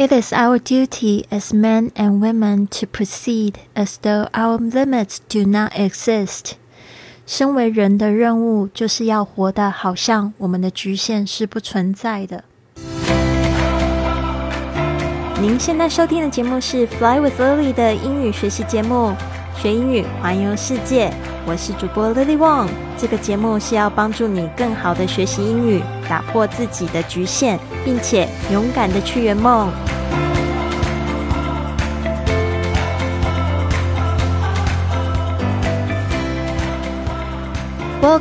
It is our duty as men and women to proceed as though our limits do not exist. 身为人的任务就是要活得好像我们的局限是不存在的。您现在收听的节目是 Fly with Lily 的英语学习节目，学英语环游世界。我是主播 Lily Wong。这个节目是要帮助你更好的学习英语，打破自己的局限，并且勇敢的去圆梦。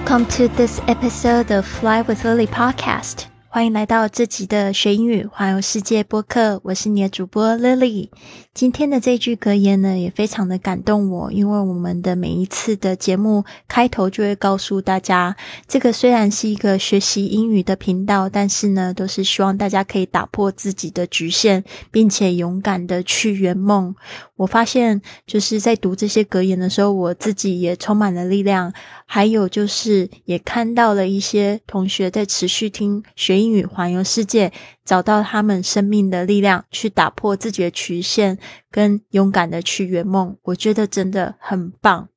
Welcome to this episode of Fly with Lily podcast. 欢迎来到这集的学英语环游世界播客，我是你的主播 Lily。今天的这句格言呢，也非常的感动我，因为我们的每一次的节目开头就会告诉大家，这个虽然是一个学习英语的频道，但是呢，都是希望大家可以打破自己的局限，并且勇敢的去圆梦。我发现就是在读这些格言的时候，我自己也充满了力量，还有就是也看到了一些同学在持续听学英英语环游世界，找到他们生命的力量，去打破自己的局限，跟勇敢的去圆梦。我觉得真的很棒。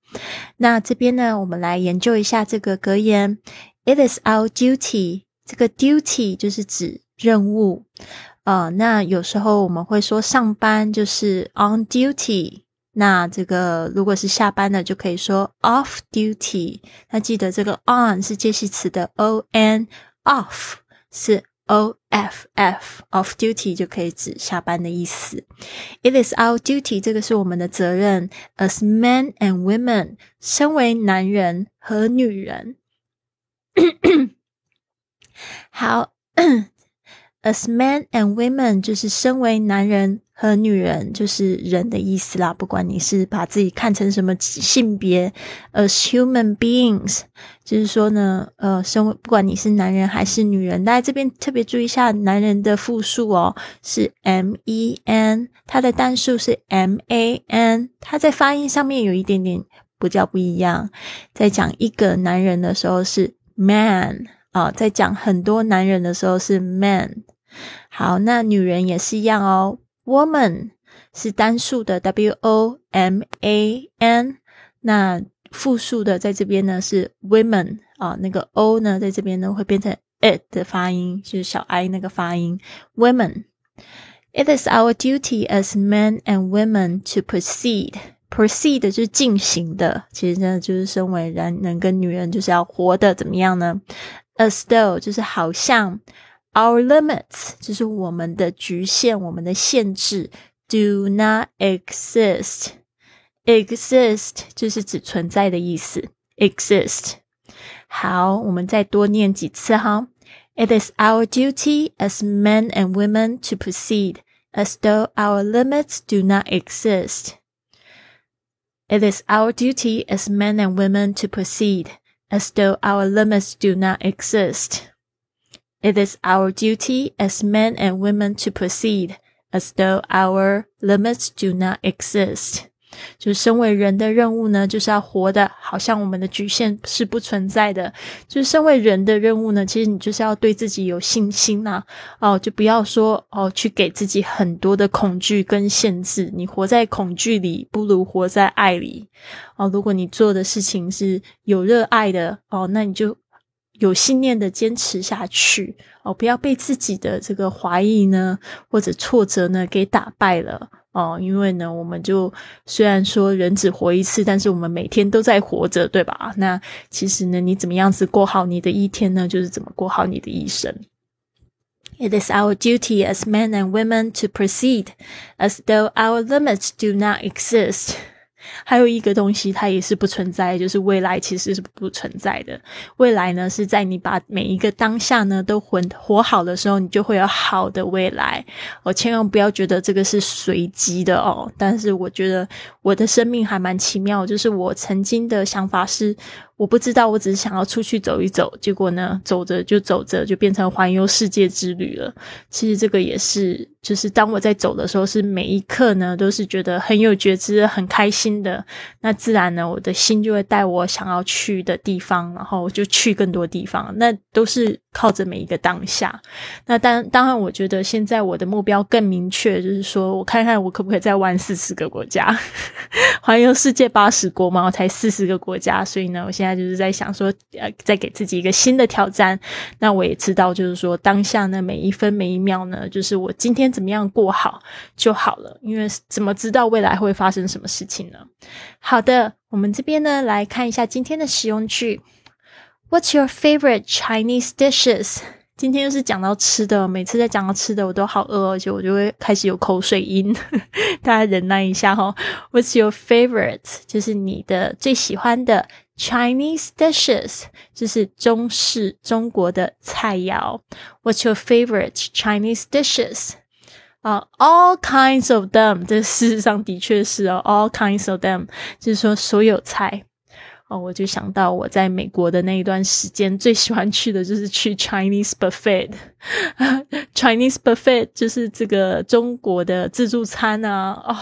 那这边呢，我们来研究一下这个格言：It is our duty。这个 duty 就是指任务。呃，那有时候我们会说上班就是 on duty，那这个如果是下班的就可以说 off duty。那记得这个 on 是介系词的 o n，off 是 o f f，off duty 就可以指下班的意思。It is our duty，这个是我们的责任，as men and women，身为男人和女人。好。As men and women，就是身为男人和女人，就是人的意思啦。不管你是把自己看成什么性别，as human beings，就是说呢，呃，身为不管你是男人还是女人，大家这边特别注意一下，男人的复数哦是 m e n，它的单数是 m a n，它在发音上面有一点点不叫不一样。在讲一个男人的时候是 man。啊，在讲很多男人的时候是 man，好，那女人也是一样哦，woman 是单数的 w o m a n，那复数的在这边呢是 women 啊，那个 o 呢在这边呢会变成 it 的发音，就是小 i 那个发音，women。It is our duty as men and women to proceed. Proceed 就是进行的，其实呢就是身为人能跟女人就是要活的怎么样呢？As though 就是好像 ，our limits 就是我们的局限，我们的限制，do not exist。exist 就是指存在的意思，exist。好，我们再多念几次哈。It is our duty as men and women to proceed as though our limits do not exist. It is our duty as men and women to proceed as though our limits do not exist. It is our duty as men and women to proceed as though our limits do not exist. 就身为人的任务呢，就是要活的好像我们的局限是不存在的。就是身为人的任务呢，其实你就是要对自己有信心呐。哦，就不要说哦，去给自己很多的恐惧跟限制。你活在恐惧里，不如活在爱里。哦，如果你做的事情是有热爱的，哦，那你就有信念的坚持下去。哦，不要被自己的这个怀疑呢，或者挫折呢给打败了。哦，因为呢，我们就虽然说人只活一次，但是我们每天都在活着，对吧？那其实呢，你怎么样子过好你的一天呢？就是怎么过好你的一生。It is our duty as men and women to proceed as though our limits do not exist. 还有一个东西，它也是不存在，就是未来其实是不存在的。未来呢，是在你把每一个当下呢都活活好的时候，你就会有好的未来。我千万不要觉得这个是随机的哦。但是我觉得我的生命还蛮奇妙，就是我曾经的想法是。我不知道，我只是想要出去走一走，结果呢，走着就走着就变成环游世界之旅了。其实这个也是，就是当我在走的时候，是每一刻呢都是觉得很有觉知、很开心的。那自然呢，我的心就会带我想要去的地方，然后就去更多地方。那都是靠着每一个当下。那当当然，我觉得现在我的目标更明确，就是说我看看我可不可以再玩四十个国家，环游世界八十国嘛，我才四十个国家，所以呢，我现在就是在想说，呃，再给自己一个新的挑战。那我也知道，就是说当下呢，每一分每一秒呢，就是我今天怎么样过好就好了，因为怎么知道未来会发生什么事情呢？好的，我们这边呢来看一下今天的使用句。What's your favorite Chinese dishes？今天又是讲到吃的，每次在讲到吃的，我都好饿，而且我就会开始有口水音，大家忍耐一下哈。What's your favorite？就是你的最喜欢的 Chinese dishes，就是中式中国的菜肴。What's your favorite Chinese dishes？啊，all kinds of them。这事实上的确是哦，all kinds of them，就是说所有菜。哦，我就想到我在美国的那一段时间，最喜欢去的就是去 Chinese buffet。Chinese buffet 就是这个中国的自助餐啊，哦，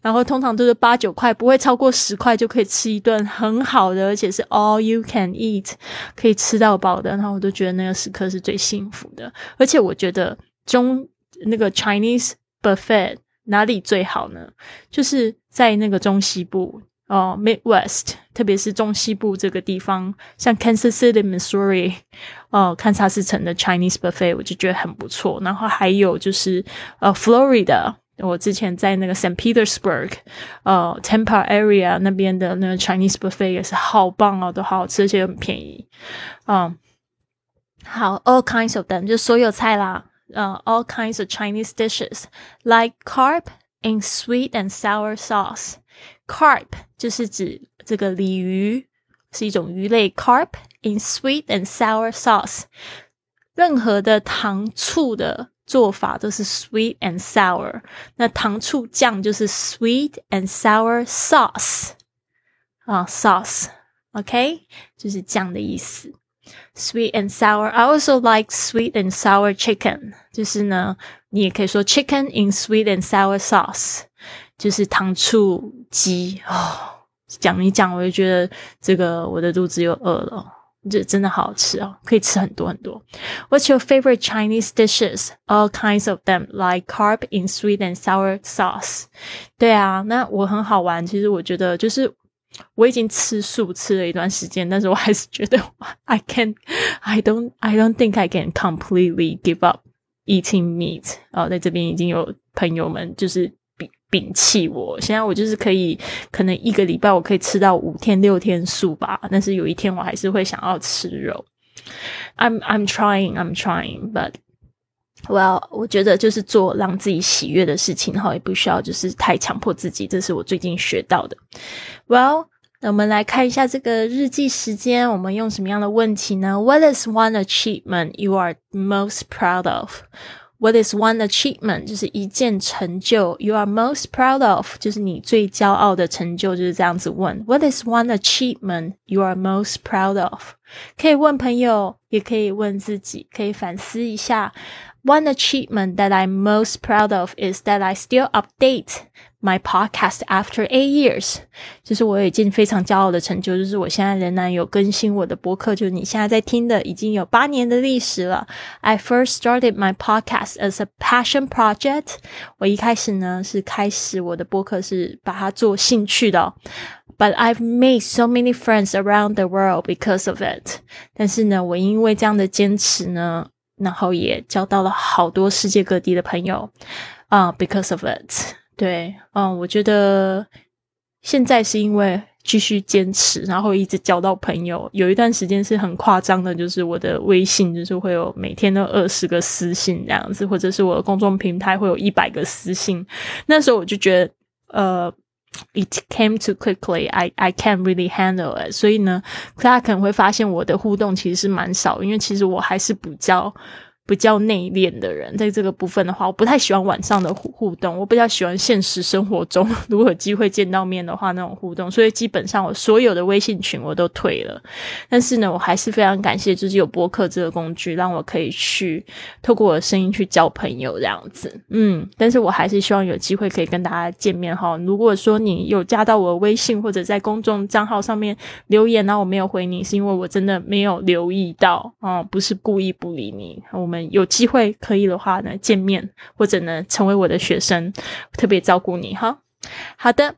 然后通常都是八九块，不会超过十块就可以吃一顿很好的，而且是 all you can eat，可以吃到饱的。然后我都觉得那个时刻是最幸福的。而且我觉得中那个 Chinese buffet 哪里最好呢？就是在那个中西部。哦，Midwest，特别是中西部这个地方，像 Kansas City、Missouri，哦，堪萨斯城的 Chinese buffet，我就觉得很不错。然后还有就是呃，Florida，我之前在那个 Saint Petersburg，呃，Tampa area 那边的那个 Chinese buffet 也是好棒哦，都好好吃，而且很便宜。嗯，好，all kinds of them，就所有菜啦，呃，all kinds of Chinese dishes，like carp in sweet and sour sauce。 Carp 就是指这个鲤鱼，是一种鱼类。Carp in sweet and sour sauce，任何的糖醋的做法都是 sweet and sour。那糖醋酱就是 sweet and sour sauce 啊，sauce，OK，就是酱的意思。Sweet and sour. I also like sweet and sour chicken. 就是呢，你也可以说 chicken in sweet and sour sauce. 就是糖醋鸡哦，讲一讲我就觉得这个我的肚子又饿了，这真的好吃哦，可以吃很多很多。What's your favorite Chinese dishes? All kinds of them, like carp in sweet and sour sauce. 对啊，那我很好玩。其实我觉得就是我已经吃素吃了一段时间，但是我还是觉得 I can, I don't, I don't think I can completely give up eating meat. 哦，在这边已经有朋友们就是。摒弃我，现在我就是可以，可能一个礼拜我可以吃到五天六天素吧，但是有一天我还是会想要吃肉。I'm I'm trying, I'm trying, but well，我觉得就是做让自己喜悦的事情，然后也不需要就是太强迫自己，这是我最近学到的。Well，那我们来看一下这个日记时间，我们用什么样的问题呢？What is one achievement you are most proud of？of？What is one achievement？就是一件成就。You are most proud of？就是你最骄傲的成就，就是这样子问。What is one achievement you are most proud of？ 可以问朋友，也可以问自己，可以反思一下。One achievement that I'm most proud of is that I still update my podcast after eight years。就是我有一件非常骄傲的成就，就是我现在仍然有更新我的播客，就是你现在在听的，已经有八年的历史了。I first started my podcast as a passion project。我一开始呢是开始我的播客是把它做兴趣的。 But I've made so many friends around the world because of it。但是呢，我因为这样的坚持呢。然后也交到了好多世界各地的朋友啊，because of it。对，嗯，我觉得现在是因为继续坚持，然后一直交到朋友。有一段时间是很夸张的，就是我的微信就是会有每天都二十个私信这样子，或者是我的公众平台会有一百个私信。那时候我就觉得，呃。It came too quickly. I I can't really handle it. 所以呢，大家可能会发现我的互动其实是蛮少，因为其实我还是比较比较内敛的人，在这个部分的话，我不太喜欢晚上的互互动，我比较喜欢现实生活中如果有机会见到面的话那种互动，所以基本上我所有的微信群我都退了。但是呢，我还是非常感谢，就是有播客这个工具，让我可以去透过我的声音去交朋友这样子。嗯，但是我还是希望有机会可以跟大家见面哈。如果说你有加到我的微信或者在公众账号上面留言，然后我没有回你，是因为我真的没有留意到啊，不是故意不理你。我们。有机会可以的话呢，见面或者呢，成为我的学生，特别照顾你哈。好的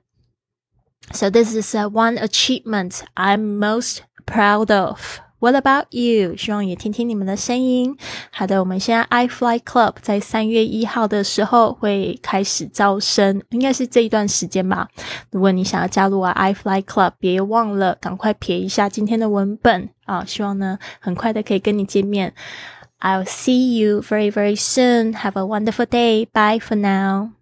，So this is one achievement I'm most proud of. What about you？希望也听听你们的声音。好的，我们现在 I Fly Club 在三月一号的时候会开始招生，应该是这一段时间吧。如果你想要加入啊 I Fly Club，别忘了赶快撇一下今天的文本啊。希望呢，很快的可以跟你见面。I'll see you very, very soon. Have a wonderful day. Bye for now.